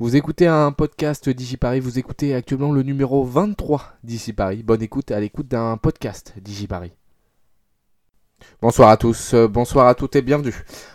Vous écoutez un podcast DigiParis, vous écoutez actuellement le numéro 23 Paris. Bonne écoute à l'écoute d'un podcast DigiParis. Bonsoir à tous, euh, bonsoir à toutes et bienvenue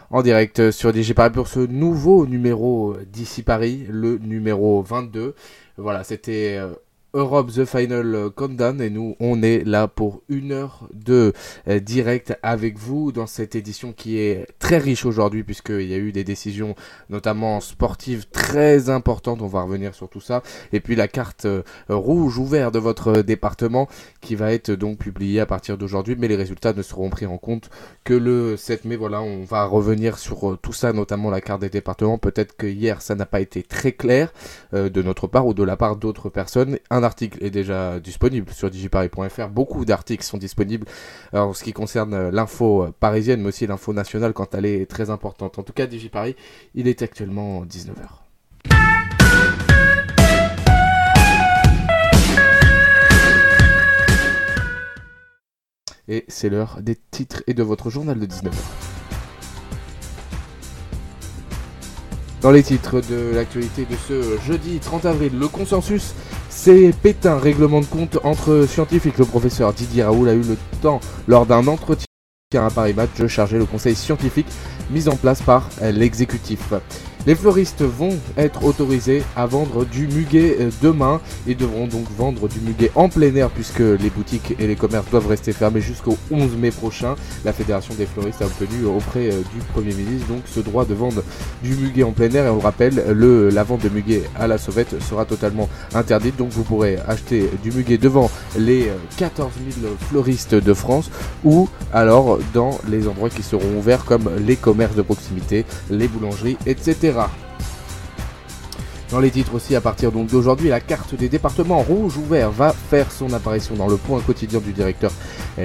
en direct sur DigiParis pour ce nouveau numéro d'ici Paris, le numéro 22. Voilà, c'était euh, Europe The Final Countdown et nous on est là pour une heure de euh, direct avec vous dans cette édition qui est très riche aujourd'hui puisqu'il y a eu des décisions notamment sportives très importantes, on va revenir sur tout ça. Et puis la carte euh, rouge ouverte de votre département qui va être donc publiée à partir d'aujourd'hui. Mais les résultats ne seront pris en compte que le 7 mai. Voilà on va revenir sur euh, tout ça notamment la carte des départements. Peut-être que hier ça n'a pas été très clair de notre part ou de la part d'autres personnes article est déjà disponible sur digiparis.fr. Beaucoup d'articles sont disponibles en ce qui concerne euh, l'info euh, parisienne, mais aussi l'info nationale quand elle est très importante. En tout cas, Digiparis, il est actuellement 19h. Et c'est l'heure des titres et de votre journal de 19h. Dans les titres de l'actualité de ce jeudi 30 avril, le consensus c'est Pétain, règlement de compte entre scientifiques. Le professeur Didier Raoul a eu le temps, lors d'un entretien à Paris Match, de charger le conseil scientifique mis en place par l'exécutif. Les fleuristes vont être autorisés à vendre du muguet euh, demain et devront donc vendre du muguet en plein air puisque les boutiques et les commerces doivent rester fermés jusqu'au 11 mai prochain. La Fédération des fleuristes a obtenu auprès euh, du Premier ministre donc ce droit de vendre du muguet en plein air et on le rappelle, le, la vente de muguet à la sauvette sera totalement interdite donc vous pourrez acheter du muguet devant les 14 euh, 000 fleuristes de France ou alors dans les endroits qui seront ouverts comme les commerces de proximité, les boulangeries, etc. Dans les titres aussi, à partir donc d'aujourd'hui, la carte des départements rouge ou vert va faire son apparition dans le point quotidien du directeur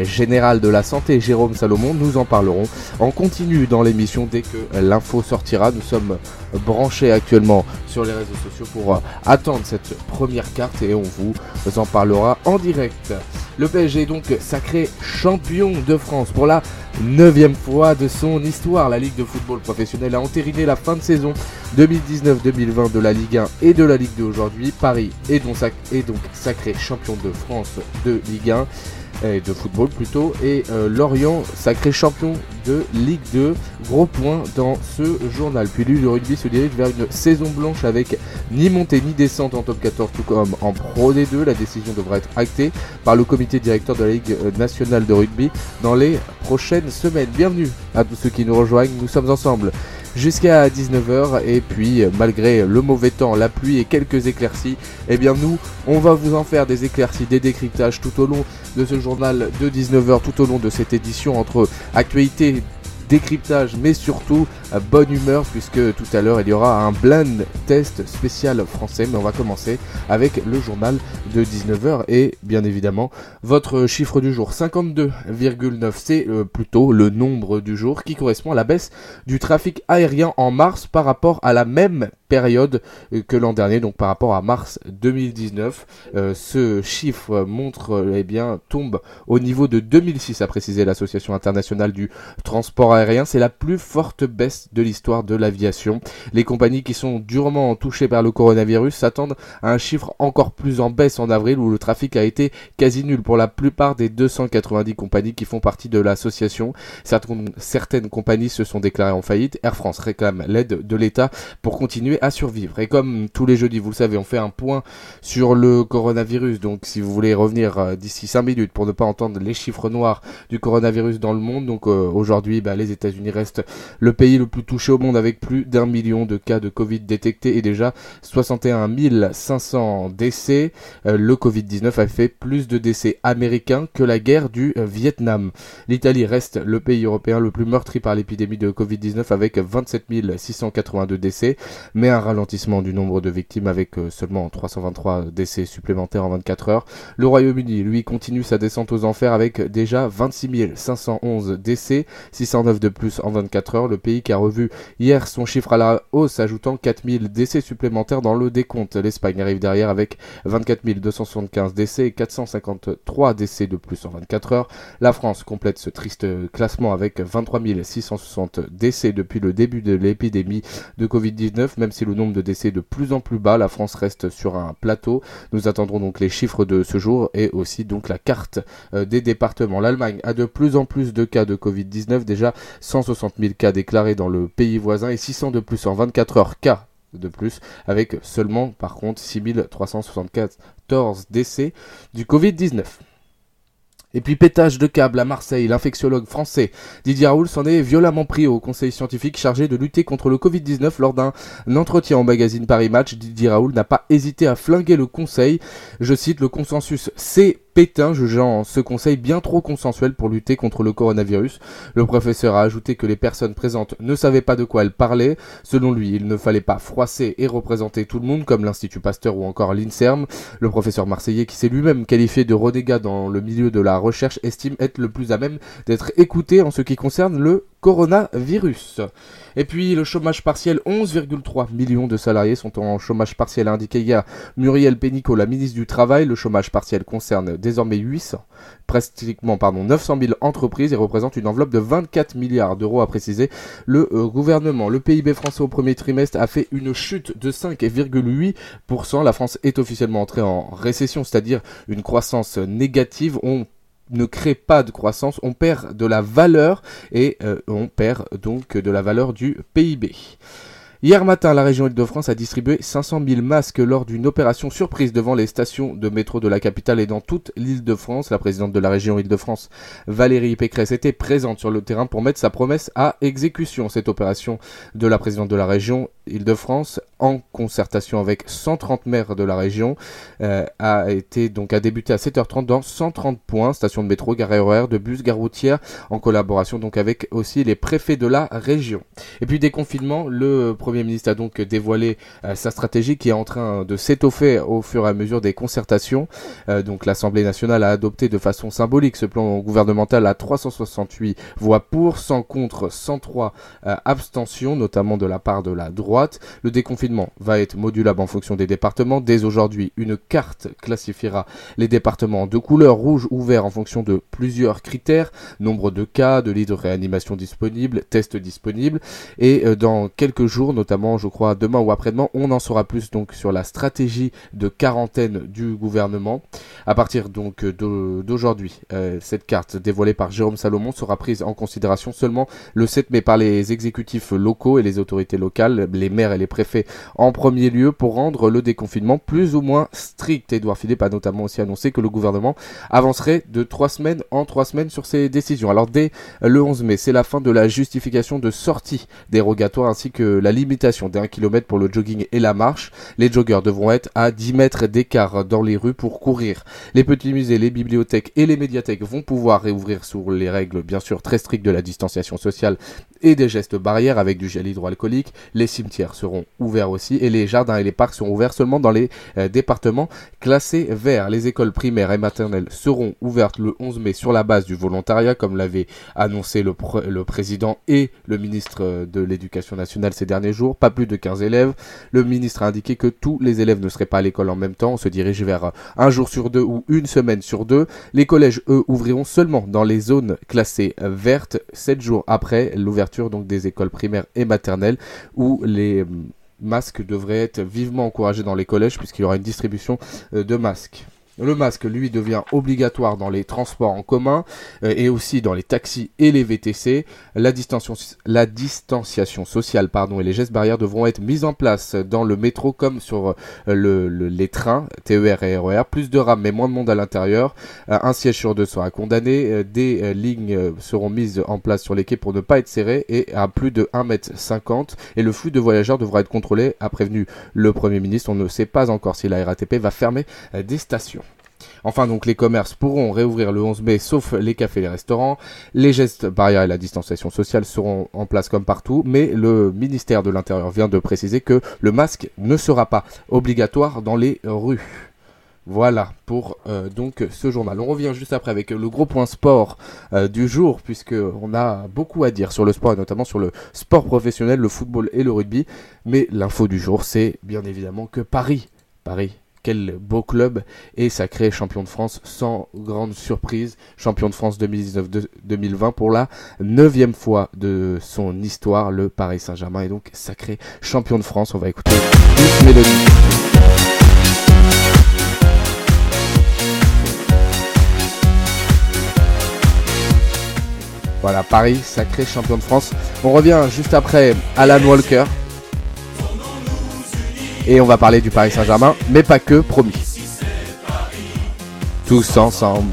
général de la santé, Jérôme Salomon. Nous en parlerons en continu dans l'émission dès que l'info sortira. Nous sommes branchés actuellement sur les réseaux sociaux pour attendre cette première carte et on vous en parlera en direct. Le PSG est donc sacré champion de France pour la neuvième fois de son histoire. La Ligue de football professionnel a entériné la fin de saison 2019-2020 de la Ligue 1 et de la Ligue 2 aujourd'hui. Paris est donc, sacré champion de France de Ligue 1 de football plutôt, et euh, Lorient, sacré champion de Ligue 2. Gros point dans ce journal. Puis lui, le rugby se dirige vers une saison blanche avec ni montée ni descente en top 14, tout comme en Pro D2. La décision devra être actée par le comité directeur de la Ligue nationale de rugby dans les prochaines semaines. Bienvenue à tous ceux qui nous rejoignent. Nous sommes ensemble jusqu'à 19h et puis malgré le mauvais temps, la pluie et quelques éclaircies, eh bien nous on va vous en faire des éclaircies, des décryptages tout au long de ce journal de 19h, tout au long de cette édition entre actualité décryptage, mais surtout bonne humeur, puisque tout à l'heure il y aura un blind test spécial français. Mais on va commencer avec le journal de 19h et bien évidemment votre chiffre du jour 52,9, c'est euh, plutôt le nombre du jour qui correspond à la baisse du trafic aérien en mars par rapport à la même période euh, que l'an dernier, donc par rapport à mars 2019. Euh, ce chiffre montre, eh bien, tombe au niveau de 2006, a précisé l'Association internationale du transport aérien. C'est la plus forte baisse de l'histoire de l'aviation. Les compagnies qui sont durement touchées par le coronavirus s'attendent à un chiffre encore plus en baisse en avril où le trafic a été quasi nul pour la plupart des 290 compagnies qui font partie de l'association. Certaines compagnies se sont déclarées en faillite. Air France réclame l'aide de l'État pour continuer à survivre. Et comme tous les jeudis, vous le savez, on fait un point sur le coronavirus. Donc si vous voulez revenir euh, d'ici 5 minutes pour ne pas entendre les chiffres noirs du coronavirus dans le monde, donc euh, aujourd'hui, bah, les États-Unis restent le pays le plus touché au monde avec plus d'un million de cas de Covid détectés et déjà 61 500 décès. Euh, le Covid-19 a fait plus de décès américains que la guerre du Vietnam. L'Italie reste le pays européen le plus meurtri par l'épidémie de Covid-19 avec 27 682 décès, mais un ralentissement du nombre de victimes avec euh, seulement 323 décès supplémentaires en 24 heures. Le Royaume-Uni, lui, continue sa descente aux enfers avec déjà 26 511 décès, 609 de plus en 24 heures. Le pays qui a revu hier son chiffre à la hausse, ajoutant 4000 décès supplémentaires dans le décompte. L'Espagne arrive derrière avec 24 275 décès et 453 décès de plus en 24 heures. La France complète ce triste classement avec 23 660 décès depuis le début de l'épidémie de Covid-19, même si le nombre de décès est de plus en plus bas, la France reste sur un plateau. Nous attendrons donc les chiffres de ce jour et aussi donc la carte euh, des départements. L'Allemagne a de plus en plus de cas de Covid-19, déjà 160 000 cas déclarés dans le pays voisin et 600 de plus en 24 heures cas de plus, avec seulement par contre 6374 décès du Covid-19. Et puis pétage de câble à Marseille, l'infectiologue français Didier Raoul s'en est violemment pris au conseil scientifique chargé de lutter contre le Covid-19 lors d'un entretien au magazine Paris Match. Didier Raoul n'a pas hésité à flinguer le conseil. Je cite le consensus C Pétain jugeant ce conseil bien trop consensuel pour lutter contre le coronavirus. Le professeur a ajouté que les personnes présentes ne savaient pas de quoi elles parlaient. Selon lui, il ne fallait pas froisser et représenter tout le monde comme l'Institut Pasteur ou encore l'INSERM. Le professeur marseillais, qui s'est lui-même qualifié de renégat dans le milieu de la recherche, estime être le plus à même d'être écouté en ce qui concerne le coronavirus. Et puis le chômage partiel, 11,3 millions de salariés sont en chômage partiel, a indiqué hier Muriel Pénicaud, la ministre du Travail. Le chômage partiel concerne désormais 800, pratiquement pardon, 900 000 entreprises et représente une enveloppe de 24 milliards d'euros, a précisé le euh, gouvernement. Le PIB français au premier trimestre a fait une chute de 5,8%. La France est officiellement entrée en récession, c'est-à-dire une croissance négative. On ne crée pas de croissance, on perd de la valeur et euh, on perd donc de la valeur du PIB. Hier matin, la région Île-de-France a distribué 500 000 masques lors d'une opération surprise devant les stations de métro de la capitale et dans toute l'Île-de-France. La présidente de la région Île-de-France, Valérie Pécresse, était présente sur le terrain pour mettre sa promesse à exécution. Cette opération de la présidente de la région Île-de-France, en concertation avec 130 maires de la région, euh, a été donc a débuté à 7h30 dans 130 points, stations de métro, gares horaires, de bus, gares routières, en collaboration donc avec aussi les préfets de la région. Et puis déconfinement, le Premier ministre a donc dévoilé euh, sa stratégie qui est en train de s'étoffer au fur et à mesure des concertations. Euh, donc l'Assemblée nationale a adopté de façon symbolique ce plan gouvernemental à 368 voix pour, 100 contre, 103 euh, abstentions, notamment de la part de la droite. Le déconfinement va être modulable en fonction des départements. Dès aujourd'hui, une carte classifiera les départements de couleur rouge ou vert en fonction de plusieurs critères, nombre de cas, de lits de réanimation disponibles, tests disponibles, et dans quelques jours, notamment je crois demain ou après-demain, on en saura plus donc sur la stratégie de quarantaine du gouvernement. À partir donc d'aujourd'hui, euh, cette carte dévoilée par Jérôme Salomon sera prise en considération seulement le 7 mai par les exécutifs locaux et les autorités locales, les maires et les préfets en premier lieu pour rendre le déconfinement plus ou moins strict. Edouard Philippe a notamment aussi annoncé que le gouvernement avancerait de trois semaines en trois semaines sur ses décisions. Alors dès le 11 mai, c'est la fin de la justification de sortie dérogatoire ainsi que la limitation d'un kilomètre pour le jogging et la marche. Les joggeurs devront être à 10 mètres d'écart dans les rues pour courir. Les petits musées, les bibliothèques et les médiathèques vont pouvoir réouvrir sous les règles bien sûr très strictes de la distanciation sociale et des gestes barrières avec du gel hydroalcoolique. Les seront ouverts aussi et les jardins et les parcs seront ouverts seulement dans les euh, départements classés verts. Les écoles primaires et maternelles seront ouvertes le 11 mai sur la base du volontariat comme l'avait annoncé le, président et le ministre euh, de l'Éducation nationale ces derniers jours pas plus de 15 élèves. Le ministre a indiqué que tous les élèves ne seraient pas à l'école en même temps. On se dirige vers un jour sur deux ou une semaine sur deux. Les collèges, eux, ouvriront seulement dans les zones classées vertes, 7 jours après l'ouverture donc des écoles primaires et maternelles où les hum, masques devraient être vivement encouragés dans les collèges puisqu'il y aura une distribution euh, de masques. Le masque, lui, devient obligatoire dans les transports en commun euh, et aussi dans les taxis et les VTC. La, la distanciation sociale pardon, et les gestes barrières devront être mis en place dans le métro comme sur euh, les trains TER et RER. E Plus de rames mais moins de monde à l'intérieur. Euh, un siège sur deux sera condamné. des lignes seront mises en place sur les quais pour ne pas être serrées et à plus de 1m50. Et le flux de voyageurs devra être contrôlé, a prévenu le Premier ministre. On ne sait pas encore si la RATP va fermer des stations. Enfin, donc, les commerces pourront réouvrir le 11 mai, sauf les cafés et les restaurants. Les gestes barrières et la distanciation sociale seront en place comme partout, mais le ministère de l'Intérieur vient de préciser que le masque ne sera pas obligatoire dans les rues. Voilà pour euh, donc ce journal. On revient juste après avec le gros point sport euh, du jour puisque on a beaucoup à dire sur le sport et notamment sur le sport professionnel, le football et le rugby. Mais l'info du jour, c'est bien évidemment que Paris, Paris quel beau club et sacré champion de France sans grande surprise, champion de France 2019-2020 pour la neuvième fois de son histoire, le Paris Saint-Germain est donc sacré champion de France. On va écouter une mélodie. Voilà, Paris, sacré champion de France. On revient juste après Alan Walker, et on va parler du Paris Saint-Germain, mais pas que, promis. Tous ensemble.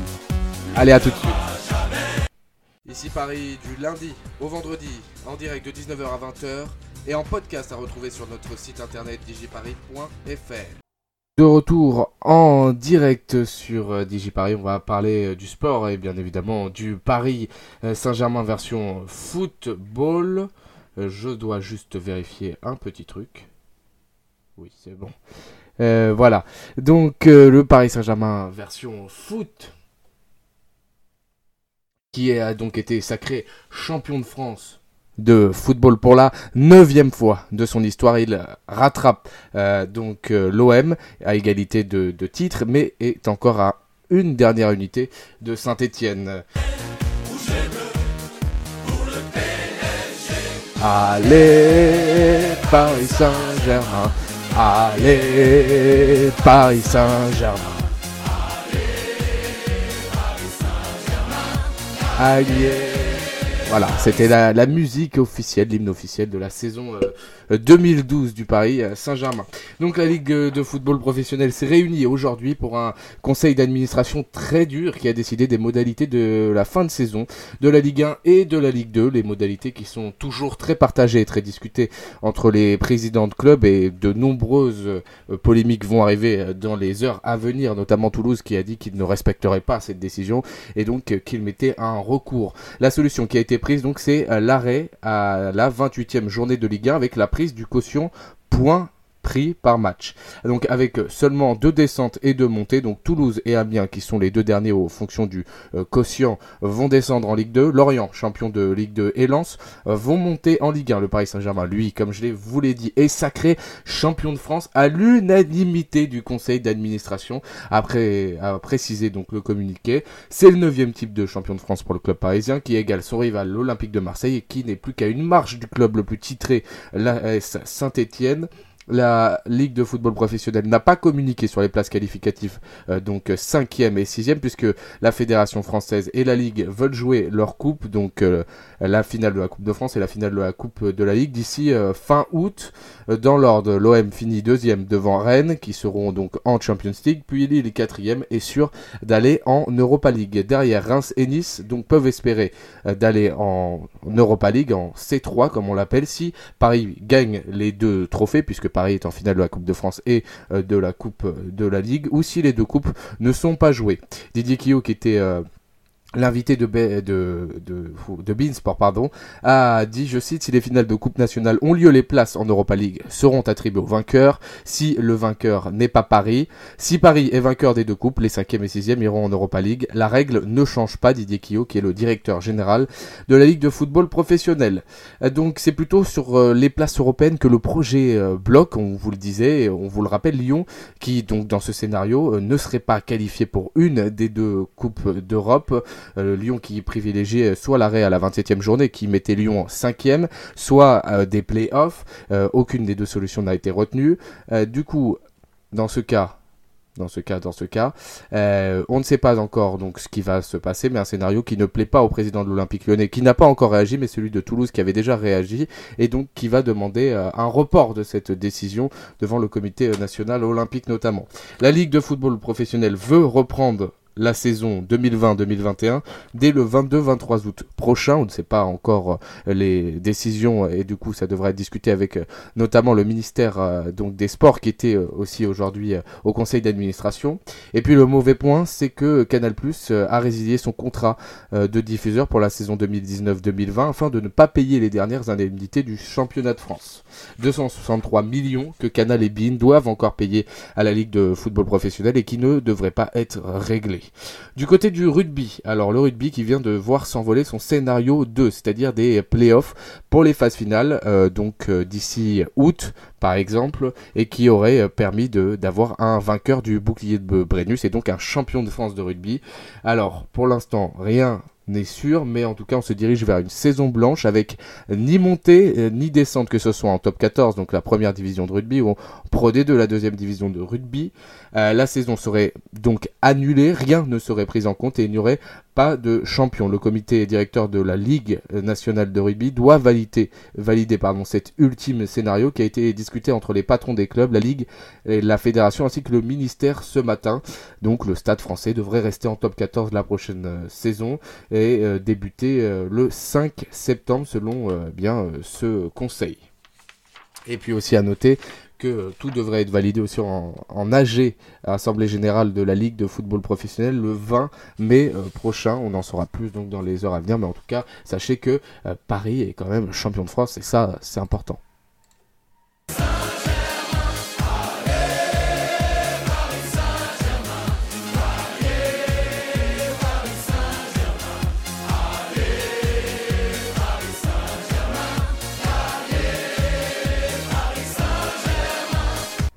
Allez, à tout de suite. Ici Paris du lundi au vendredi, en direct de 19h à 20h et en podcast à retrouver sur notre site internet digiparis.fr. De retour en direct sur euh, DigiParis, on va parler euh, du sport et bien évidemment du Paris euh, Saint-Germain version football. Je dois juste vérifier un petit truc. Oui, c'est bon. Euh, voilà. Donc euh, le Paris Saint-Germain version foot, qui a donc été sacré champion de France de football pour la neuvième fois de son histoire. Il rattrape euh, donc l'OM à égalité de, titres, mais est encore à une dernière unité de Saint-Étienne. Allez, Paris Saint-Germain. Allez, Paris Saint-Germain. Allez. Voilà, c'était la, la, musique officielle, l'hymne officiel de la saison euh, 2012 du Paris Saint-Germain. Donc la Ligue de football professionnel s'est réunie aujourd'hui pour un conseil d'administration très dur qui a décidé des modalités de la fin de saison de la Ligue 1 et de la Ligue 2, les modalités qui sont toujours très partagées et très discutées entre les présidents de clubs et de nombreuses euh, polémiques vont arriver dans les heures à venir, notamment Toulouse qui a dit qu'il ne respecterait pas cette décision et donc euh, qu'il mettait un recours. La solution qui a été prise donc c'est euh, l'arrêt à la 28e journée de Ligue 1 avec la du caution point par match. Donc avec seulement deux descentes et deux montées, donc Toulouse et Amiens qui sont les deux derniers aux fonctions du euh, quotient vont descendre en Ligue 2, Lorient champion de Ligue 2 et Lens euh, vont monter en Ligue 1. Le Paris Saint-Germain, lui, comme je vous l'ai dit, est sacré champion de France à l'unanimité du conseil d'administration. Après à préciser donc le communiqué, c'est le neuvième type de champion de France pour le club parisien qui égale son rival l'Olympique de Marseille et qui n'est plus qu'à une marche du club le plus titré, la Saint-Étienne. La Ligue de football professionnel n'a pas communiqué sur les places qualificatives, euh, donc 5e et 6e, puisque la Fédération française et la Ligue veulent jouer leur coupe, donc euh, la finale de la Coupe de France et la finale de la Coupe de la Ligue d'ici euh, fin août. dans l'ordre, l'OM finit deuxième devant Rennes, qui seront donc en Champions League, puis Lille quatrième est sûr d'aller en Europa League. Derrière Reims et Nice, donc peuvent espérer d'aller en Europa League, en C3 comme on l'appelle, si Paris gagne les deux trophées, puisque Paris est en finale de la Coupe de France et euh, de la Coupe de la Ligue, ou si les deux coupes ne sont pas jouées. Didier Quillot qui était euh, L'invité de, de, de, de Beansport pardon, a dit, je cite, si les finales de Coupe nationale ont lieu, les places en Europa League seront attribuées au vainqueur. Si le vainqueur n'est pas Paris, si Paris est vainqueur des deux coupes, les 5e et 6e iront en Europa League. La règle ne change pas, Didier Quillot, qui est le directeur général de la Ligue de football professionnel. Euh, donc c'est plutôt sur euh, les places européennes que le projet euh, bloque, on vous le disait, on vous le rappelle, Lyon, qui donc dans ce scénario ne serait pas qualifié pour une des deux coupes d'Europe. Euh, Lyon qui privilégiait soit l'arrêt à la 27e journée qui mettait Lyon 5e, soit euh, des playoffs. Euh, aucune des deux solutions n'a été retenue. du coup, dans ce cas, dans ce cas, dans ce cas. on ne sait pas encore donc ce qui va se passer, mais un scénario qui ne plaît pas au président de l'Olympique lyonnais, qui n'a pas encore réagi, mais celui de Toulouse qui avait déjà réagi, et donc qui va demander un report de cette décision devant le comité national olympique notamment. La Ligue de football professionnel veut reprendre la saison 2020-2021 dès le 22-23 août prochain. On ne sait pas encore euh, les décisions et du coup ça devrait être discuté avec euh, notamment le ministère euh, donc des Sports qui était aussi aujourd'hui au conseil d'administration. Et puis le mauvais point c'est que Canal Plus a résilié son contrat de diffuseur pour la saison 2019-2020 afin de ne pas payer les dernières indemnités du championnat de France. 263 millions que Canal et BIN doivent encore payer à la Ligue de football professionnel et qui ne devraient pas être réglés. Du côté du rugby, alors le rugby qui vient de voir s'envoler son scénario 2, c'est-à-dire des playoffs pour les phases finales, euh, donc euh, d'ici août par exemple, et qui aurait permis d'avoir un vainqueur du bouclier de Brennus et donc un champion de France de rugby. Alors pour l'instant rien n'est sûr, mais en tout cas on se dirige vers une saison blanche avec ni montée euh, ni descente que ce soit en top 14, donc la première division de rugby, ou en Pro D2, la deuxième division de rugby. Euh, la saison serait donc annulée, rien ne serait pris en compte et il n'y aurait pas de champion. Le comité directeur de la Ligue nationale de rugby doit valider, valider pardon, cet ultime scénario qui a été discuté entre les patrons des clubs, la Ligue, et la fédération ainsi que le ministère ce matin. Donc le stade français devrait rester en top 14 la prochaine euh, saison et euh, débuter le 5 septembre selon bien ce conseil. Et puis aussi à noter que tout devrait être validé aussi en, en AG, Assemblée Générale de la Ligue de Football Professionnel, le 20 mai euh, prochain. On en saura plus donc dans les heures à venir, mais en tout cas, sachez que euh, Paris est quand même champion de France et ça, c'est important.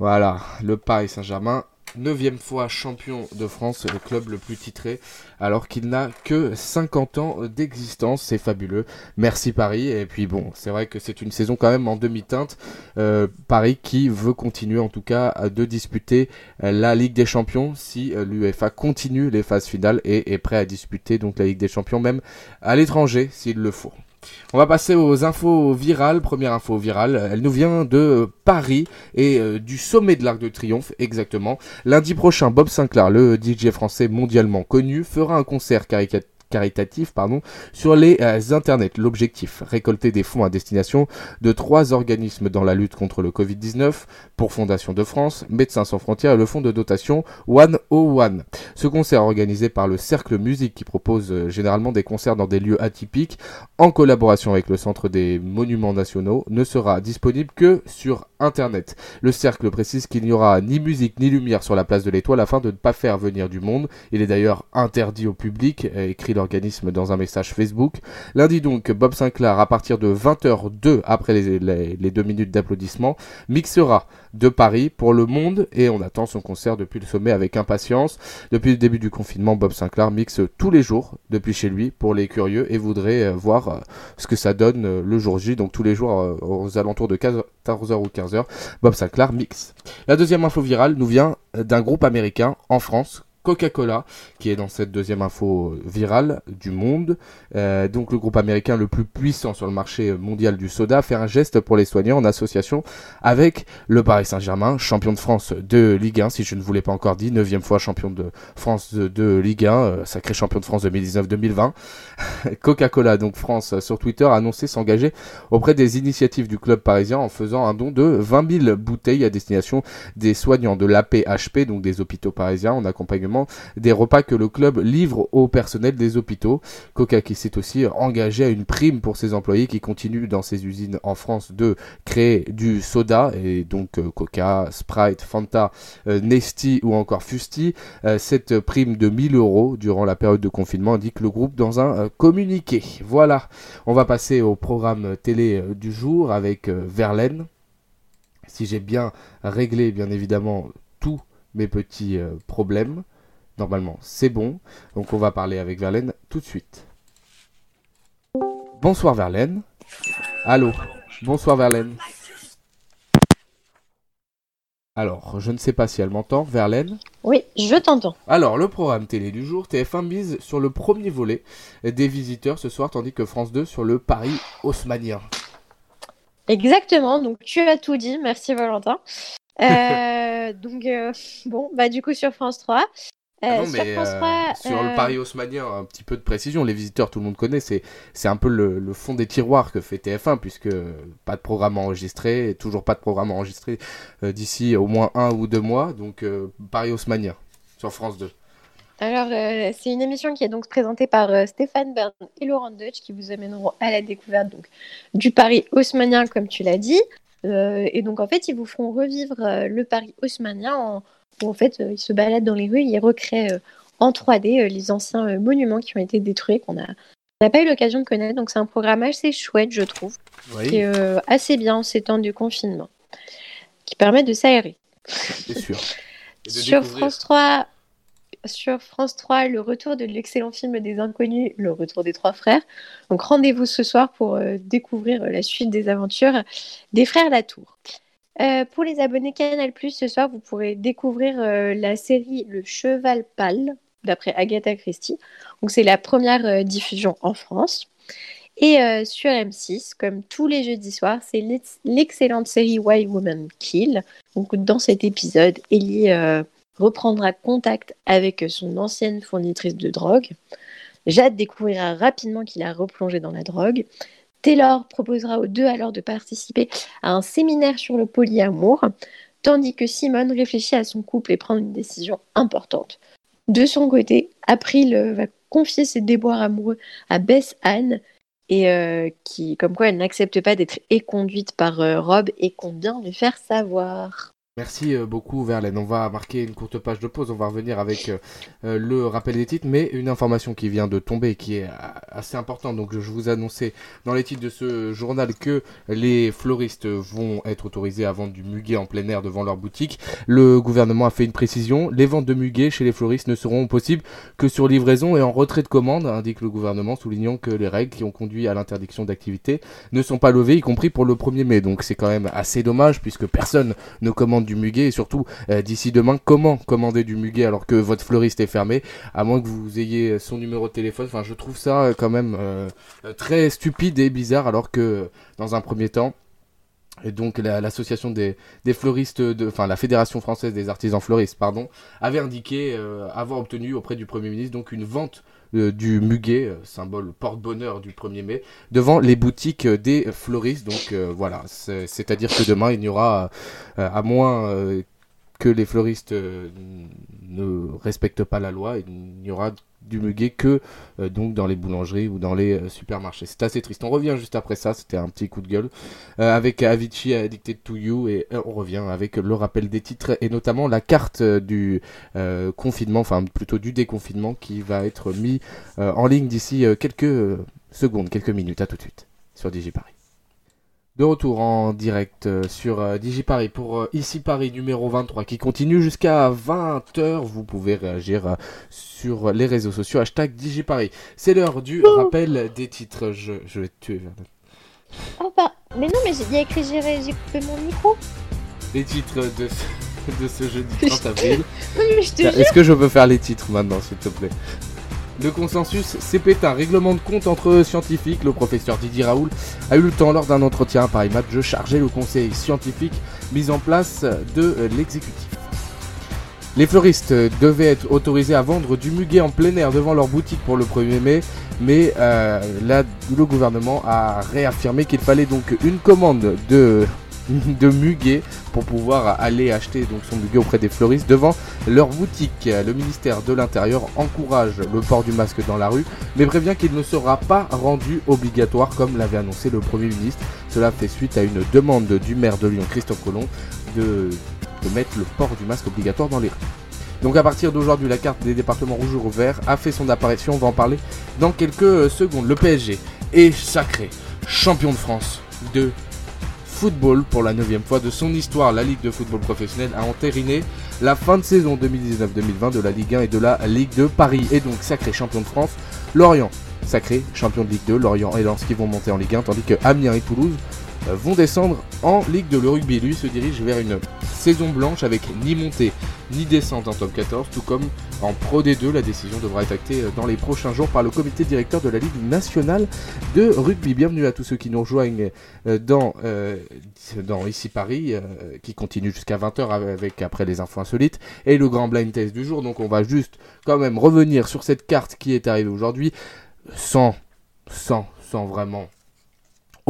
Voilà, le Paris Saint-Germain, neuvième fois champion de France, le club le plus titré, alors qu'il n'a que 50 ans d'existence, c'est fabuleux. Merci Paris, et puis bon, c'est vrai que c'est une saison quand même en demi-teinte. Euh, Paris qui veut continuer en tout cas de disputer la Ligue des Champions si l'UEFA continue les phases finales et est prêt à disputer donc la Ligue des Champions même à l'étranger s'il le faut. On va passer aux infos virales. Première info virale, elle nous vient de Paris et euh, du sommet de l'Arc de Triomphe, exactement. Lundi prochain, Bob Sinclair, le DJ français mondialement connu, fera un concert caricature caritatif pardon, sur les euh, internets. L'objectif, récolter des fonds à destination de trois organismes dans la lutte contre le Covid-19 pour Fondation de France, Médecins sans frontières et le fonds de dotation One One. Ce concert organisé par le Cercle Musique qui propose euh, généralement des concerts dans des lieux atypiques en collaboration avec le Centre des Monuments Nationaux ne sera disponible que sur Internet. Le cercle précise qu'il n'y aura ni musique ni lumière sur la place de l'étoile afin de ne pas faire venir du monde. Il est d'ailleurs interdit au public, écrit l'organisme dans un message Facebook. Lundi donc, Bob Sinclair, à partir de 20h02 après les, deux minutes d'applaudissement, mixera de Paris pour le monde et on attend son concert depuis le sommet avec impatience. Depuis le début du confinement, Bob Sinclair mixe tous les jours depuis chez lui pour les curieux et voudrait euh, voir euh, ce que ça donne euh, le jour J, donc tous les jours aux alentours de 14h ou 15h. Bob Sinclair mix. La deuxième info virale nous vient d'un groupe américain en France Coca-Cola, qui est dans cette deuxième info virale du monde. Euh, donc le groupe américain le plus puissant sur le marché mondial du soda fait un geste pour les soignants en association avec le Paris Saint-Germain, champion de France de Ligue 1, si je ne vous l'ai pas encore dit, neuvième fois champion de France de, Ligue 1, euh, sacré champion de France 2019-2020. Coca-Cola, donc France, sur Twitter, a annoncé s'engager auprès des initiatives du club parisien en faisant un don de 20 000 bouteilles à destination des soignants de l'APHP, donc des hôpitaux parisiens, en accompagnement des repas que le club livre au personnel des hôpitaux. Coca qui s'est aussi engagé à une prime pour ses employés qui continuent dans ses usines en France de créer du soda et donc euh, Coca, Sprite, Fanta, euh, Nesty ou encore Fusti. Euh, cette prime de 1000 euros durant la période de confinement indique le groupe dans un communiqué. Voilà, on va passer au programme télé du jour avec Verlaine. Si j'ai bien réglé bien évidemment tous mes petits problèmes. Normalement, c'est bon. Donc on va parler avec Verlaine tout de suite. Bonsoir Verlaine. Allô. Bonsoir Verlaine. Alors, je ne sais pas si elle m'entend, Verlaine. Oui, je t'entends. Alors, le programme télé du jour, TF1 mise sur le premier volet des visiteurs ce soir, tandis que France 2 sur le Paris haussmanien. Exactement, donc tu as tout dit, merci Valentin. Euh, donc, euh, bon, bah du coup sur France 3, ah euh, mais euh, sur le euh, Paris haussmanien, un petit peu de précision. Les visiteurs, tout le monde connaît. C'est, c'est un peu le, fond des tiroirs que fait TF1, puisque pas de programme enregistré, toujours pas de programme enregistré d'ici au moins un ou deux mois. Donc Paris haussmanien sur France 2. Alors, c'est une émission qui est donc présentée par Stéphane Bern et Laurent Deutsch qui vous amèneront à la découverte donc, du Paris haussmanien, comme tu l'as dit. et donc, en fait, ils vous feront revivre le Paris haussmanien en, où en fait euh, ils se baladent dans les rues, ils recréent euh, en 3D les anciens monuments qui ont été détruits, qu'on a n'a pas eu l'occasion de connaître. Donc c'est un programme assez chouette, je trouve, qui est assez bien en ces temps du confinement, qui permet de s'aérer. C'est sûr. Sur France 3, sur France 3 le retour de l'excellent film des inconnus, le retour des trois frères. Donc rendez-vous ce soir pour euh, découvrir la suite des aventures des frères Latour. Euh, pour les abonnés Canal+, ce soir, vous pourrez découvrir euh, la série Le Cheval Pâle, d'après Agatha Christie. C'est la première diffusion en France. Et sur M6, comme tous les jeudis soirs, c'est l'excellente série Why Woman Kill. Dans cet épisode, Ellie reprendra contact avec son ancienne fournitrice de drogue. Jade découvrira rapidement qu'il a replongé dans la drogue. Taylor proposera aux deux alors de participer à un séminaire sur le polyamour, tandis que Simone réfléchit à son couple et prend une décision importante. De son côté, April va confier ses déboires amoureux à Bess Anne, et euh, qui, comme quoi elle n'accepte pas d'être éconduite par euh, Rob et qu'on vient lui faire savoir. Merci euh, beaucoup Verlaine. On va marquer une courte page de pause. On va revenir avec euh, euh, le rappel des titres, mais une information qui vient de tomber qui est assez importante. Donc je vous annonçais dans les titres de ce journal que les floristes vont être autorisés à vendre du muguet en plein air devant leur boutique. Le gouvernement a fait une précision. Les ventes de muguet chez les floristes ne seront possibles que sur livraison et en retrait de commande, indique le gouvernement, soulignant que les règles qui ont conduit à l'interdiction d'activité ne sont pas levées, y compris pour le 1er mai. Donc c'est quand même assez dommage puisque personne ne commande du muguet et surtout euh, d'ici demain comment commander du muguet alors que votre fleuriste est fermé à moins que vous ayez son numéro de téléphone. Enfin je trouve ça euh, quand même euh, très stupide et bizarre alors que dans un premier temps et donc l'association des, des, fleuristes, de, enfin la fédération française des artisans fleuristes, pardon, avait indiqué avoir obtenu auprès du Premier ministre donc une vente euh, du muguet, euh, symbole porte-bonheur du 1er mai, devant les boutiques euh, des fleuristes. Donc voilà, c'est-à-dire que demain, il n'y aura, à moins que les fleuristes ne respectent pas la loi, il n'y aura du muguet que euh, donc dans les boulangeries ou dans les euh, supermarchés. C'est assez triste. On revient juste après ça, c'était un petit coup de gueule euh, avec Avicii Addicted to You et on revient avec le rappel des titres et notamment la carte du confinement, enfin plutôt du déconfinement qui va être mis en ligne d'ici quelques secondes, quelques minutes. À tout de suite sur DigiParis. De retour en direct euh, sur euh, DigiParis pour euh, Ici Paris numéro 23 qui continue jusqu'à 20h. Vous pouvez réagir sur les réseaux sociaux hashtag DigiParis. C'est l'heure du rappel des titres. Je, je vais te tuer. Oh bah, mais non, mais j'ai écrit, j'ai coupé mon micro. Les titres de ce, de ce jeudi 30 avril. Est-ce que je peux faire les titres maintenant, s'il te plaît? Le consensus pété un règlement de compte entre scientifiques. Le professeur Didier Raoul a eu le temps lors d'un entretien à Paris Match de charger le conseil scientifique mis en place de l'exécutif. Les fleuristes devaient être autorisés à vendre du muguet en plein air devant leur boutique pour le 1er mai, mais euh, le gouvernement a réaffirmé qu'il fallait donc une commande de de muguet pour pouvoir aller acheter donc son muguet auprès des fleuristes devant leur boutique. Le ministère de l'Intérieur encourage le port du masque dans la rue, mais prévient qu'il ne sera pas rendu obligatoire comme l'avait annoncé le Premier ministre. Cela fait suite à une demande du maire de Lyon, Christophe Colomb, de, mettre le port du masque obligatoire dans les rues. Donc à partir d'aujourd'hui, la carte des départements rouge ou vert a fait son apparition. On va en parler dans quelques secondes. Le PSG est sacré champion de France de football pour la neuvième fois de son histoire. La Ligue de football professionnel a entériné la fin de saison 2019-2020 de la Ligue 1 et de la Ligue 2. Paris est donc sacré champion de France. Lorient sacré champion de Ligue 2. Lorient et Lens qui vont monter en Ligue 1 tandis que Amiens et Toulouse vont descendre en Ligue de le rugby. Lui se dirige vers une saison blanche avec ni montée ni descente en top 14, tout comme en Pro D2. La décision devra être actée euh, dans les prochains jours par le comité directeur de la Ligue nationale de rugby. Bienvenue à tous ceux qui nous rejoignent euh, dans, dans Ici Paris, qui continue jusqu'à 20h avec après les infos insolites et le grand blind test du jour. Donc on va juste quand même revenir sur cette carte qui est arrivée aujourd'hui sans, sans, sans vraiment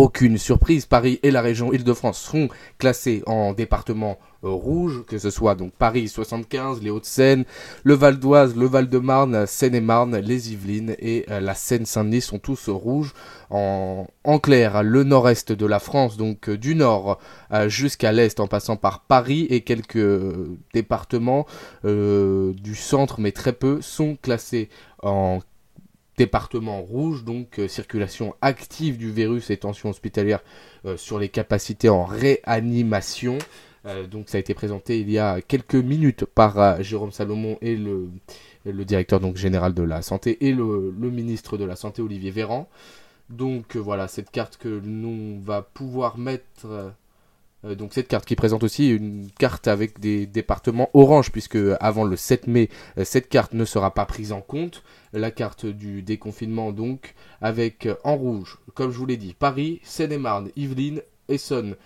aucune surprise, Paris et la région Île-de-France seront classés en département rouge, que ce soit donc Paris 75, les Hauts-de-Seine, le Val d'Oise, le Val-de-Marne, Seine-et-Marne, les Yvelines et la Seine-Saint-Denis sont tous rouges. En, en, clair, le nord-est de la France, donc du nord jusqu'à l'est en passant par Paris et quelques départements du centre, mais très peu, sont classés en département rouge, donc euh, circulation active du virus et tension hospitalière euh, sur les capacités en réanimation. Euh, donc ça a été présenté il y a quelques minutes par Jérôme Salomon et le, directeur donc, général de la santé et le, le ministre de la santé Olivier Véran. Donc voilà, cette carte que l'on va pouvoir mettre donc cette carte qui présente aussi une carte avec des départements orange puisque avant le 7 mai euh, cette carte ne sera pas prise en compte. La carte du déconfinement donc avec euh, en rouge comme je vous l'ai dit Paris, Seine-et-Marne, Yvelines, Essonne,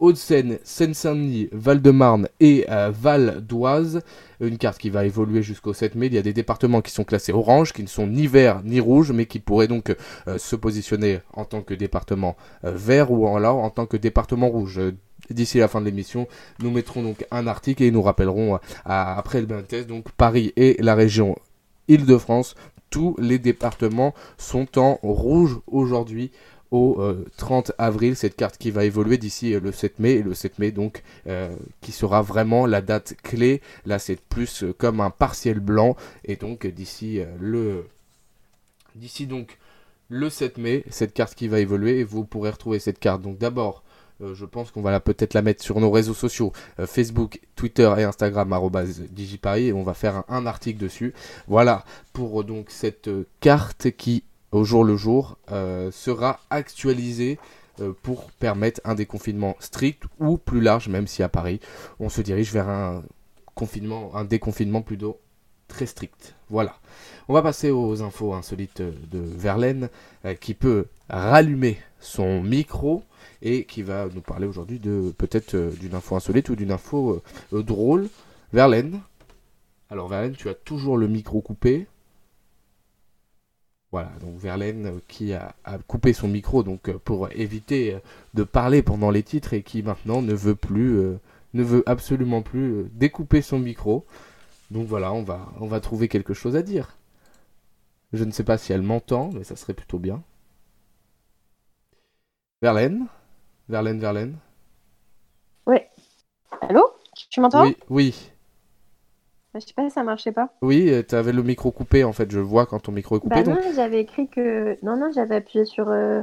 Hauts-de-Seine, Seine-Saint-Denis, Val-de-Marne et Val d'Oise. Une carte qui va évoluer jusqu'au 7 mai. Il y a des départements qui sont classés orange, qui ne sont ni verts ni rouges, mais qui pourraient donc se positionner en tant que département vert ou en, en tant que département rouge d'ici la fin de l'émission, nous mettrons donc un article et nous rappellerons euh, après le blind test, donc Paris et la région Île-de-France, tous les départements sont en rouge aujourd'hui au 30 euh, avril, cette carte qui va évoluer d'ici euh, le 7 mai, le 7 mai donc qui sera vraiment la date clé, là c'est plus comme un partiel blanc, et donc d'ici le... D'ici donc le 7 mai, cette carte qui va évoluer, vous pourrez retrouver cette carte. Donc d'abord euh, je pense qu'on va peut-être la mettre sur nos réseaux sociaux, euh, Facebook, Twitter et Instagram, digiparis, et on va faire un, article dessus. Voilà pour euh, donc cette carte qui, au jour le jour, sera actualisée pour permettre un déconfinement strict ou plus large, même si à Paris, on se dirige vers un confinement, un déconfinement plutôt très strict. Voilà. On va passer aux infos insolites de Verlaine, qui peut rallumer son micro et qui va nous parler aujourd'hui de peut-être euh, d'une info insolite ou d'une info euh, euh, drôle. Verlaine. Alors Verlaine, tu as toujours le micro coupé. Voilà, donc Verlaine qui a, coupé son micro donc pour éviter de parler pendant les titres et qui maintenant ne veut plus, ne veut absolument plus découper son micro. Donc voilà, on va, on va trouver quelque chose à dire. Je ne sais pas si elle m'entend, mais ça serait plutôt bien. Verlaine? Verlaine, Verlaine? Oui. Allô? Tu m'entends? Oui, oui. Je sais pas si ça marchait pas. Oui, euh, tu avais le micro coupé en fait, je vois quand ton micro est coupé. Bah non, j'avais écrit que. Non, non, j'avais appuyé sur. Euh,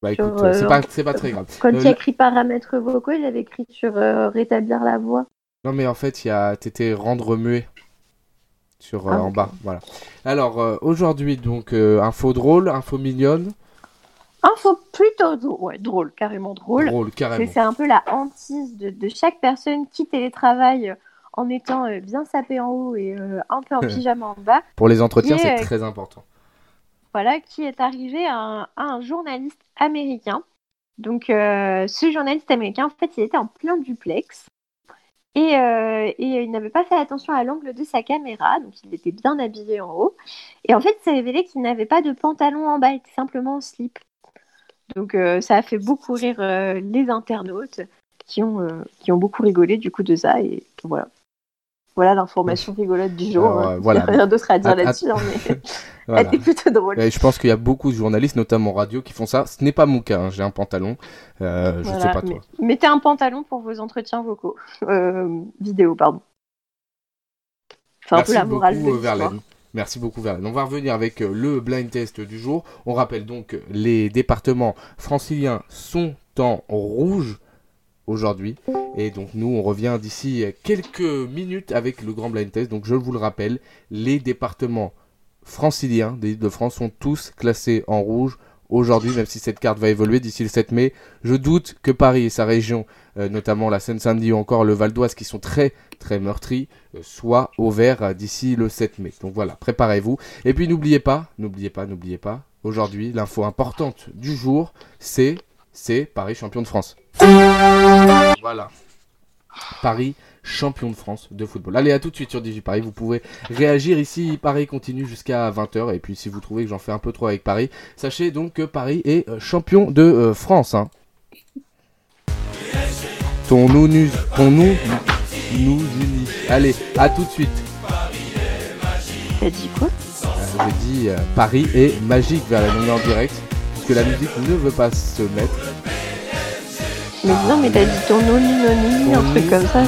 bah écoute, euh, c'est pas, pas, très grave. Quand tu as écrit paramètres vocaux, j'avais écrit sur rétablir la voix. Non, mais en fait, tu étais rendre muet sur ah, en bas. Voilà. Alors, aujourd'hui, donc, info drôle, info mignonne. Info plutôt drôle, drôle, carrément drôle. Drôle, carrément. C'est un peu la hantise de, chaque personne qui télétravaille en étant euh, bien sapé en haut et euh, un peu en pyjama en bas. Pour les entretiens, c'est euh, très important. Voilà, qui est arrivé à un, journaliste américain. Donc, ce journaliste américain, en fait, il était en plein duplex. Et, et, il n'avait pas fait attention à l'angle de sa caméra, donc il était bien habillé en haut. Et en fait, il s'est révélé qu'il n'avait pas de pantalon en bas, il était simplement en slip. Donc euh, ça a fait beaucoup rire euh, les internautes qui ont, qui ont beaucoup rigolé du coup de ça. Et voilà. Voilà l'information rigolote du jour. Il voilà. a rien d'autre à dire là-dessus, hein, mais elle était plutôt drôle. je pense qu'il y a beaucoup de journalistes, notamment radio, qui font ça. Ce n'est pas mon cas, hein. j'ai un pantalon. je ne sais pas toi. Mettez un pantalon pour vos entretiens vocaux. vidéo, pardon. C'est un peu la morale de Verlaine. Merci beaucoup Verlaine. On va revenir avec euh, le blind test du jour. On rappelle donc les départements franciliens sont en rouge aujourd'hui. Et donc nous, on revient d'ici quelques minutes avec le grand blind test. Donc je vous le rappelle, les départements franciliens de France sont tous classés en rouge aujourd'hui, même si cette carte va évoluer d'ici le 7 mai. Je doute que Paris et sa région, euh, notamment la Seine-Saint-Denis ou encore le Val d'Oise, qui sont très très meurtris, euh, soient au vert euh, d'ici le 7 mai. Donc voilà, préparez-vous. Et puis n'oubliez pas, n'oubliez pas, n'oubliez pas, aujourd'hui, l'info importante du jour, c'est c'est Paris champion de France. Voilà. Paris champion de France de football. Allez, à tout de suite sur DigiParis. Vous pouvez réagir ici. Paris continue jusqu'à 20h. Et puis, si vous trouvez que j'en fais un peu trop avec Paris, sachez donc que Paris est euh, champion de euh, France. Hein. ton nous, nous, ton nous, nous unit. Allez, à tout de suite. T'as dit quoi? Euh, J'ai dit euh, Paris est magique vers la en direct, puisque la musique ne veut pas se mettre. Mais non, mais t'as dit ton non, non, non, un truc comme ça.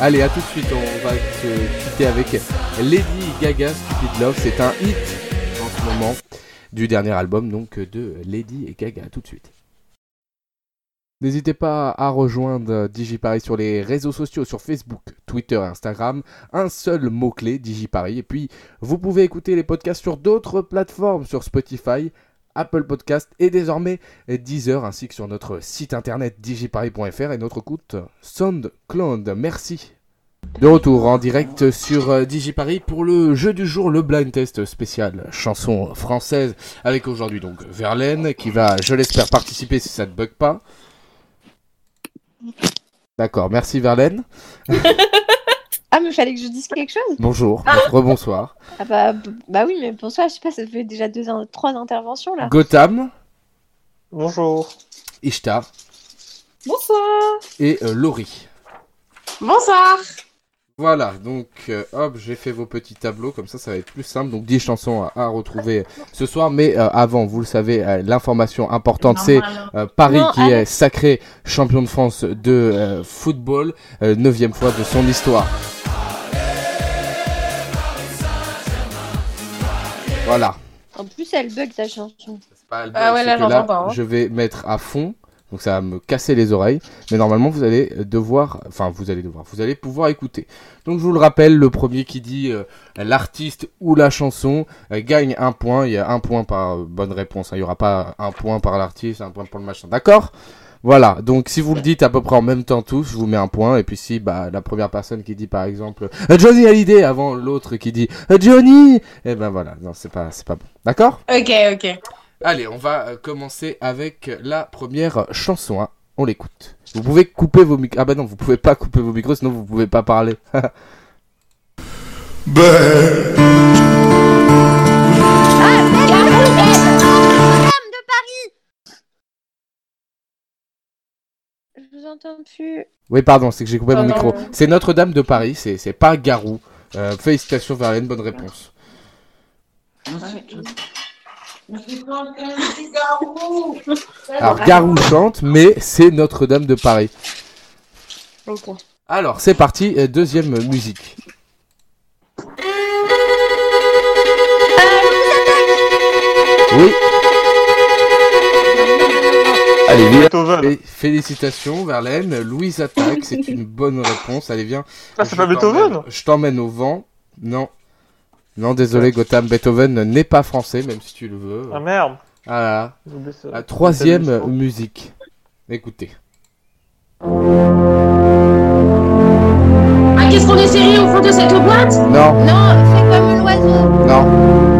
Allez, à tout de suite, on va se quitter avec Lady Gaga Stupid Love. C'est un hit en ce moment du dernier album donc de Lady Gaga. À tout de suite. N'hésitez pas à rejoindre DigiParis sur les réseaux sociaux, sur Facebook, Twitter et Instagram. Un seul mot-clé, DigiParis. Et puis, vous pouvez écouter les podcasts sur d'autres plateformes, sur Spotify, Apple Podcast et désormais Deezer, ainsi que sur notre site internet digiparis.fr et notre compte SoundCloud. Merci. De retour en direct sur DigiParis pour le jeu du jour, le blind test spécial chanson française, avec aujourd'hui donc Verlaine qui va, je l'espère, participer si ça ne bug pas. D'accord, merci Verlaine. ah, mais il fallait que je dise quelque chose Bonjour, ah. rebonsoir. Ah bah, bah oui, mais bonsoir, je sais pas, ça fait déjà deux, trois interventions là. Gotham. Bonjour. Ishtar. Bonsoir. Et euh, Laurie. Bonsoir. Voilà, donc euh, hop, j'ai fait vos petits tableaux, comme ça ça va être plus simple. Donc 10 chansons à, retrouver ce soir, mais euh, avant, vous le savez, euh, l'information importante, c'est Paris qui est sacré champion de France de football, neuvième fois de son histoire. Voilà. En plus, elle bug ta chanson. Pas ah ouais, là, là hein. Je vais mettre à fond donc ça va me casser les oreilles. Mais normalement, vous allez devoir, enfin, vous allez devoir, vous allez pouvoir écouter. Donc je vous le rappelle, le premier qui dit euh, l'artiste ou la chanson euh, gagne un point. Il y a un point par bonne réponse. Hein. Il n'y aura pas un point par l'artiste, un point pour le machin. D'accord? Voilà, donc si vous le dites à peu près en même temps tous, je vous mets un point. Et puis si bah, la première personne qui dit par exemple euh, Johnny Hallyday avant l'autre qui dit Johnny, et eh ben voilà, non c'est pas c'est pas bon. D'accord? Ok, ok. Allez, on va euh, commencer avec la première chanson. Hein. On l'écoute. Vous pouvez couper vos micros. Ah bah non, vous pouvez pas couper vos micros, sinon vous pouvez pas parler. Ben. Entends plus. Oui, pardon, c'est que j'ai coupé mon micro. C'est Notre-Dame de Paris, c'est pas Garou. Euh, félicitations, Verlaine, bonne réponse. Alors Garou chante, mais c'est Notre-Dame de Paris. Alors c'est parti, euh, deuxième musique. Oui. Allez. Félicitations Verlaine, Louise attaque, c'est une bonne réponse. Allez viens. Ah c'est pas Beethoven Je t'emmène au vent. Non, non, désolé, Gotham, Beethoven n'est pas français, même si tu le veux. Ah merde Voilà. La troisième musique. Écoutez. Ah, qu'est-ce qu'on est sérieux au fond de cette boîte? Non. Non, c'est comme l'oiseau. Non.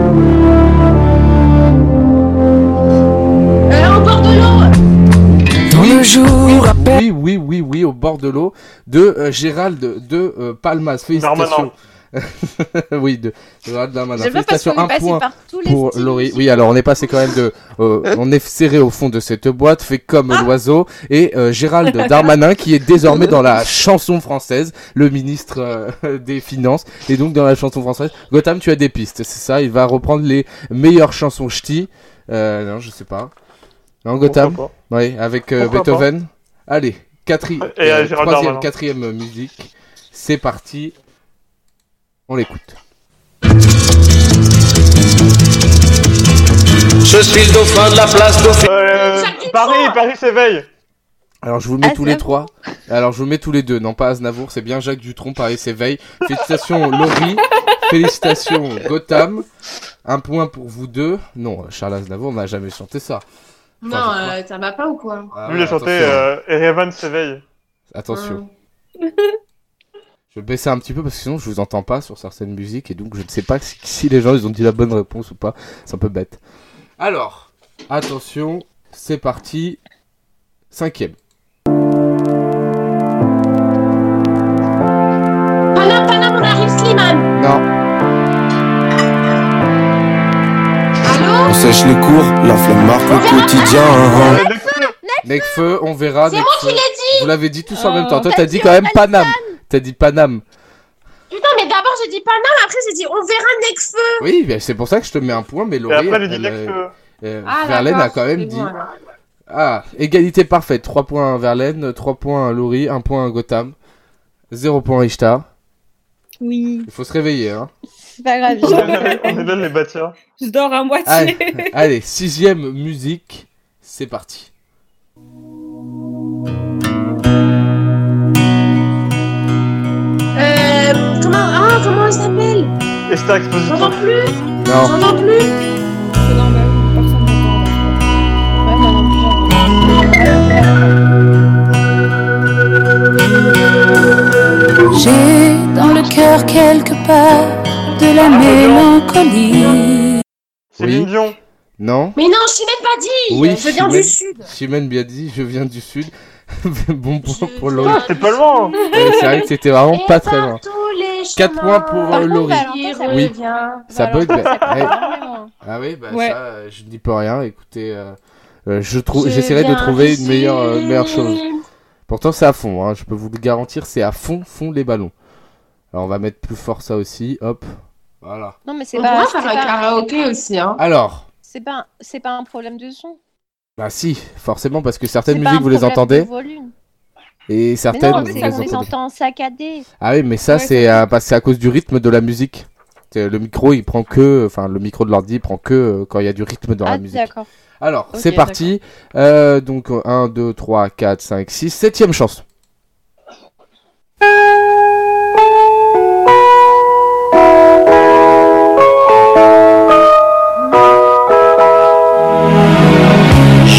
Oui, oui, oui, oui, au bord de l'eau, de euh, Gérald de euh, Palmas. Félicitations. oui, de, de Félicitations, un point pour Laurie. Oui, alors on est passé quand même de, euh, on est serré au fond de cette boîte, fait comme ah. l'oiseau, et euh, Gérald Darmanin qui est désormais dans la chanson française, le ministre euh, des Finances, et donc dans la chanson française. Gotham, tu as des pistes, c'est ça? Il va reprendre les meilleures chansons ch'ti. non, je sais pas. Non, Gotham Oui, avec Beethoven. Allez, quatrième, troisième, quatrième musique. C'est parti. On l'écoute. Je suis le dauphin de la place dauphin. Euh, Paris, Paris s'éveille. Alors je vous mets tous les trois. Alors je vous mets tous les deux. Non pas Aznavour, c'est bien Jacques Dutronc, Paris s'éveille. Félicitations Laurie. Félicitations Gotham. Un point pour vous deux. Non, Charles Aznavour n'a jamais chanté ça. Non, euh, ça va pas ou quoi? Ah, Lui il a chanté euh, Erevan s'éveille. Attention. Je vais baisser un petit peu parce que sinon je vous entends pas sur certaines musiques et donc je ne sais pas si, les gens ils ont dit la bonne réponse ou pas. C'est un peu bête. Alors, attention, c'est parti. Cinquième. Sèche les cours, la flamme marque le quotidien. Necfeu, on verra. C'est moi qui l'ai dit Vous l'avez dit tous en même temps. Toi, T'as t'as dit dit quand même. Paname. T'as dit Paname. Putain, mais d'abord j'ai dit Paname, après j'ai dit on verra Nexfeu. Oui, mais c'est pour ça que je te mets un point, mais Et Laurie, après, j'ai dit Nex. euh, euh, Ah, Verlaine a quand même dit. Ah, égalité parfaite. 3 points à Verlaine, 3 points à Laurie, 1 point à Gotham, 0 point à Ishtar. Oui. Il faut se réveiller, hein. C'est pas grave. On est là, les bâtards. Je dors à moitié. Allez, allez, sixième musique, c'est parti. Euh, comment, ah, comment elle s'appelle? Exposition. J'entends plus, Non, j'entends plus. C'est normal. J'ai dans le cœur quelque part de la mélancolie. Céline. Dion. non. Mais non, Chimène pas dit. Oui, je viens Chimène. du sud. Chimène bien dit, je viens du sud. bon point pour Laurie. Ah, c'était pas loin. Ouais, c'est vrai que c'était vraiment Et pas très loin. tous les Quatre chemins, points pour, euh, Laurie. Oui. Ça bug, eh. énormément. Ah oui, bah Ouais. ça, euh, je n'y peux rien. Écoutez, euh, euh, je j'essaierai de trouver une meilleure, euh, meilleure chose. Pourtant, c'est à fond. Hein, je peux vous le garantir, c'est à fond, fond les ballons. Alors, on va mettre plus fort ça aussi. Hop, voilà. Non, mais c'est On pas. pourra c'est faire un karaoké aussi, hein. Alors, C'est pas, un- c'est pas un problème de son. bah si, forcément, parce que certaines C'est pas musiques un vous les problème de entendez volume. et Mais certaines non, vous c'est les qu'on les entendez. entend saccadés. Ah oui, mais ça, Ouais, c'est euh, parce que c'est à cause du rythme de la musique. C'est- Le micro, il prend que, enfin, le micro de l'ordi, il prend que euh, quand il y a du rythme dans ah, la musique. d'accord. Alors, Ok, c'est parti. Euh, donc, 1, 2, 3, 4, 5, 6, septième chanson.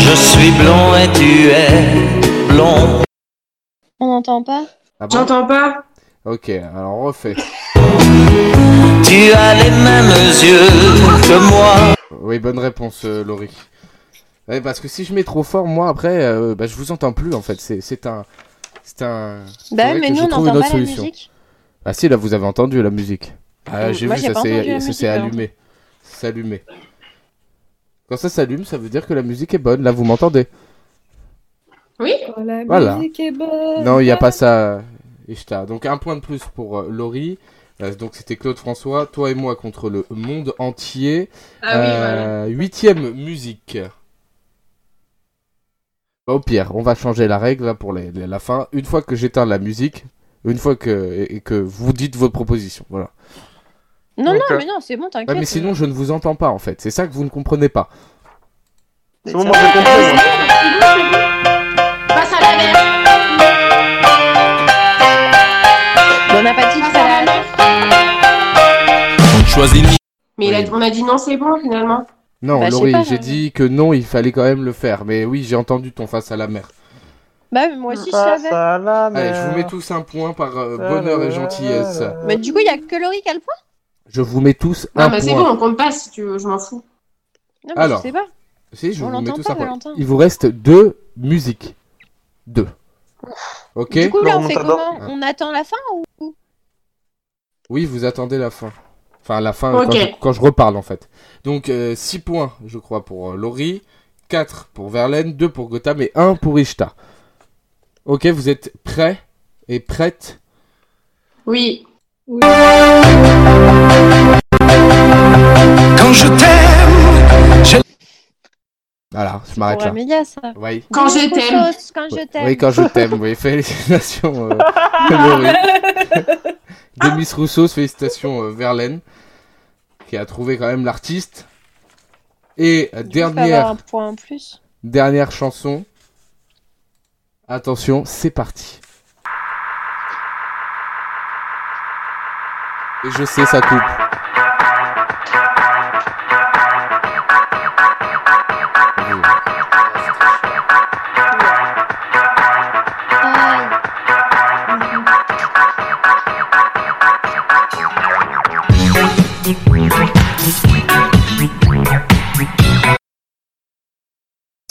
Je suis blond et tu es blond. On n'entend pas Ah bon J'entends pas. Ok, alors on refait. Tu as les mêmes yeux que moi. Oui, bonne réponse, euh, Laurie. Ouais, parce que si je mets trop fort, moi, après, euh, bah, je vous entends plus, en fait. C'est c'est un... C'est un... Bah mais nous je on trouve n'entend une pas la solution. musique. Ah si, là, vous avez entendu la musique. Ah, j'ai vu, ça s'est allumé. Ça s'est allumé. Quand ça s'allume, ça veut dire que la musique est bonne. Là, vous m'entendez? Oui. Oh, la Voilà. musique est bonne. Non, il n'y a pas ça, Ishtar. Donc un point de plus pour euh, Laurie. Euh, donc c'était Claude François, toi et moi contre le monde entier. Ah oui, voilà. Euh, Huitième musique. Bah, au pire, on va changer la règle là, pour les- les- la fin. Une fois que j'éteins la musique, une fois que, et, et que vous dites votre proposition. Voilà. Non, non, mais non, c'est bon, Ouais, t'inquiète. mais sinon, je ne vous entends pas en fait. C'est ça que vous ne comprenez pas. C'est bon, moi j'ai compris. Passe à la mer. Mais on n'a pas dit. Choisis ni. Mais il a- on a dit non, c'est bon finalement. Non, Bah, je sais Laurie, pas, j'ai euh. dit que non, il fallait quand même le faire. Mais oui, j'ai entendu ton face à la mer. Bah, mais moi aussi je Passe savais. à la Allez, je vous mer. mets tous un point par euh, bonheur et gentillesse. Mais du coup, il y a que Laurie qui a le point? Je vous mets tous Non, un mais c'est bon, on compte pas si tu veux, je m'en fous. Non, mais Alors. je sais pas. Si, je On vous mets l'entend tous pas, un point. Valentin. Il vous reste deux musiques. Deux. Ok Du coup, là, on fait comment On attend la fin ou Oui, vous attendez la fin. Enfin, la fin quand, je, quand je reparle en fait. Donc 6 points, je crois, pour euh, Laurie, 4 pour Verlaine, 2 pour Gotham et 1 pour Ishtar. Ok, vous êtes prêts et prêtes? Oui. Oui. Quand je t'aime. Voilà, je m'arrête là. Amélia, ça. Oui. Quand je t'aime. Quand je t'aime. Oui, quand je t'aime, oui. Félicitations, euh, Laurie. De Miss Rousseau, félicitations, euh, Verlaine, qui a trouvé quand même l'artiste. Et euh, je dernière, un point en plus. dernière chanson. Attention, c'est parti. Et je sais, ça coupe.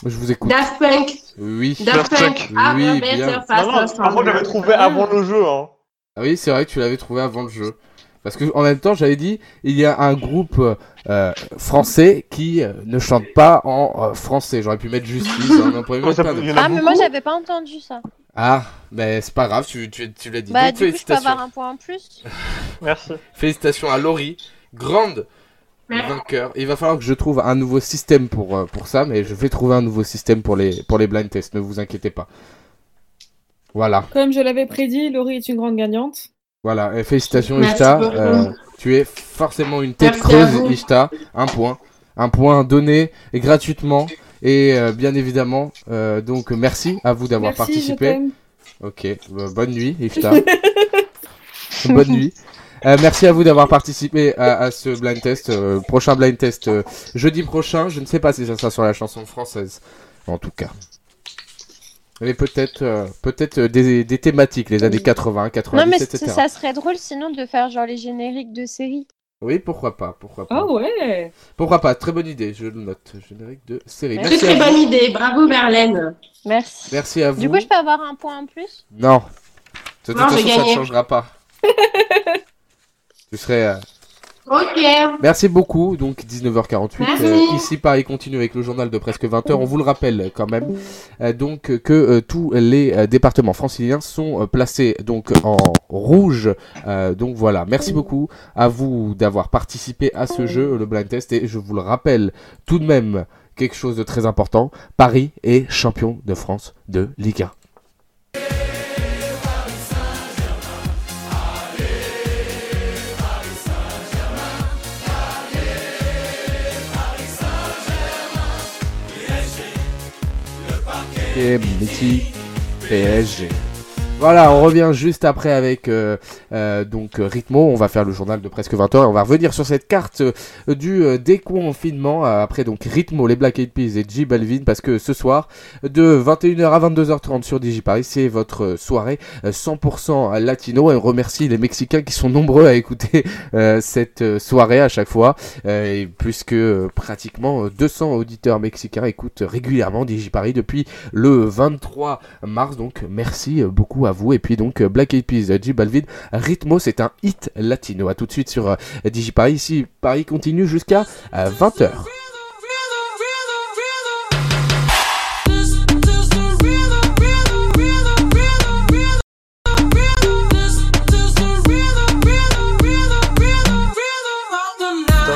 Je vous écoute. Daft Punk. Oui. Daft Punk. Ah, Oui, bien. Non, non, par contre, j'avais trouvé avant le jeu. Hein. Ah oui, c'est vrai que tu l'avais trouvé avant le jeu. Parce que en même temps, j'avais dit, il y a un groupe euh, français qui euh, ne chante pas en euh, français. J'aurais pu mettre justice, hein, ça Ah, mais moi, j'avais pas entendu ça. Ah, mais c'est pas grave, tu, tu, tu l'as dit. Bah, Donc, du coup, je peux félicitations. avoir un point en plus. Merci. Félicitations à Laurie, grande Merci. vainqueur. Il va falloir que je trouve un nouveau système pour, euh, pour ça, mais je vais trouver un nouveau système pour les, pour les blind tests, ne vous inquiétez pas. Voilà, Comme je l'avais prédit, Laurie est une grande gagnante. Voilà. Et félicitations Merci Ishta. Euh, tu es forcément une tête Merci creuse. Ishta, un point. Un point donné et gratuitement. Et euh, bien évidemment, euh, donc merci à vous d'avoir participé. Ok, euh, bonne nuit, Ifta. bonne nuit. Euh, merci à vous d'avoir participé à, à ce blind test. Euh, prochain blind test euh, jeudi prochain. Je ne sais pas si ça sera sur la chanson française, en tout cas. Mais peut-être, euh, peut-être euh, des, des thématiques, les années 80, 90, non, mais etc. ça serait drôle sinon de faire genre les génériques de séries. Oui, pourquoi pas, pourquoi pas. Ah ouais Pourquoi pas, très bonne idée. Je le note. Générique de série. Très, Merci Très très bonne idée. Bravo Merlène. Merci. Merci à vous. Du coup, je peux avoir un point en plus? Non. De toute Non, façon, ça ne changera pas. tu serais. euh, Ok. Merci beaucoup. Donc 19h48. Merci. euh, ici Paris continue avec le journal de presque 20h. On vous le rappelle quand même. euh, donc que euh, tous les euh, départements franciliens sont euh, placés donc en rouge. Euh, donc voilà. Merci beaucoup à vous d'avoir participé à ce jeu, le blind test. Et je vous le rappelle tout de même quelque chose de très important. Paris est champion de France de Ligue 1. Et Messi, PSG. Voilà, on revient juste après avec euh, euh, donc euh, Ritmo. On va faire le journal de presque 20 heures et on va revenir sur cette carte euh, du déconfinement. après donc Ritmo, les Black Eyed Peas et J Balvin parce que ce soir de 21h à 22h30 sur DigiParis, c'est votre soirée euh, 100% latino et on remercie les Mexicains qui sont nombreux à écouter cette soirée à chaque fois et puisque pratiquement euh, 200 auditeurs mexicains écoutent régulièrement DigiParis depuis le 23 mars. Donc merci beaucoup vous. Et puis donc euh, Black Eyed Peas, euh, J Balvin, Ritmo, c'est un hit latino. À tout de suite sur euh, DigiParis. Ici, Paris continue jusqu'à 20h.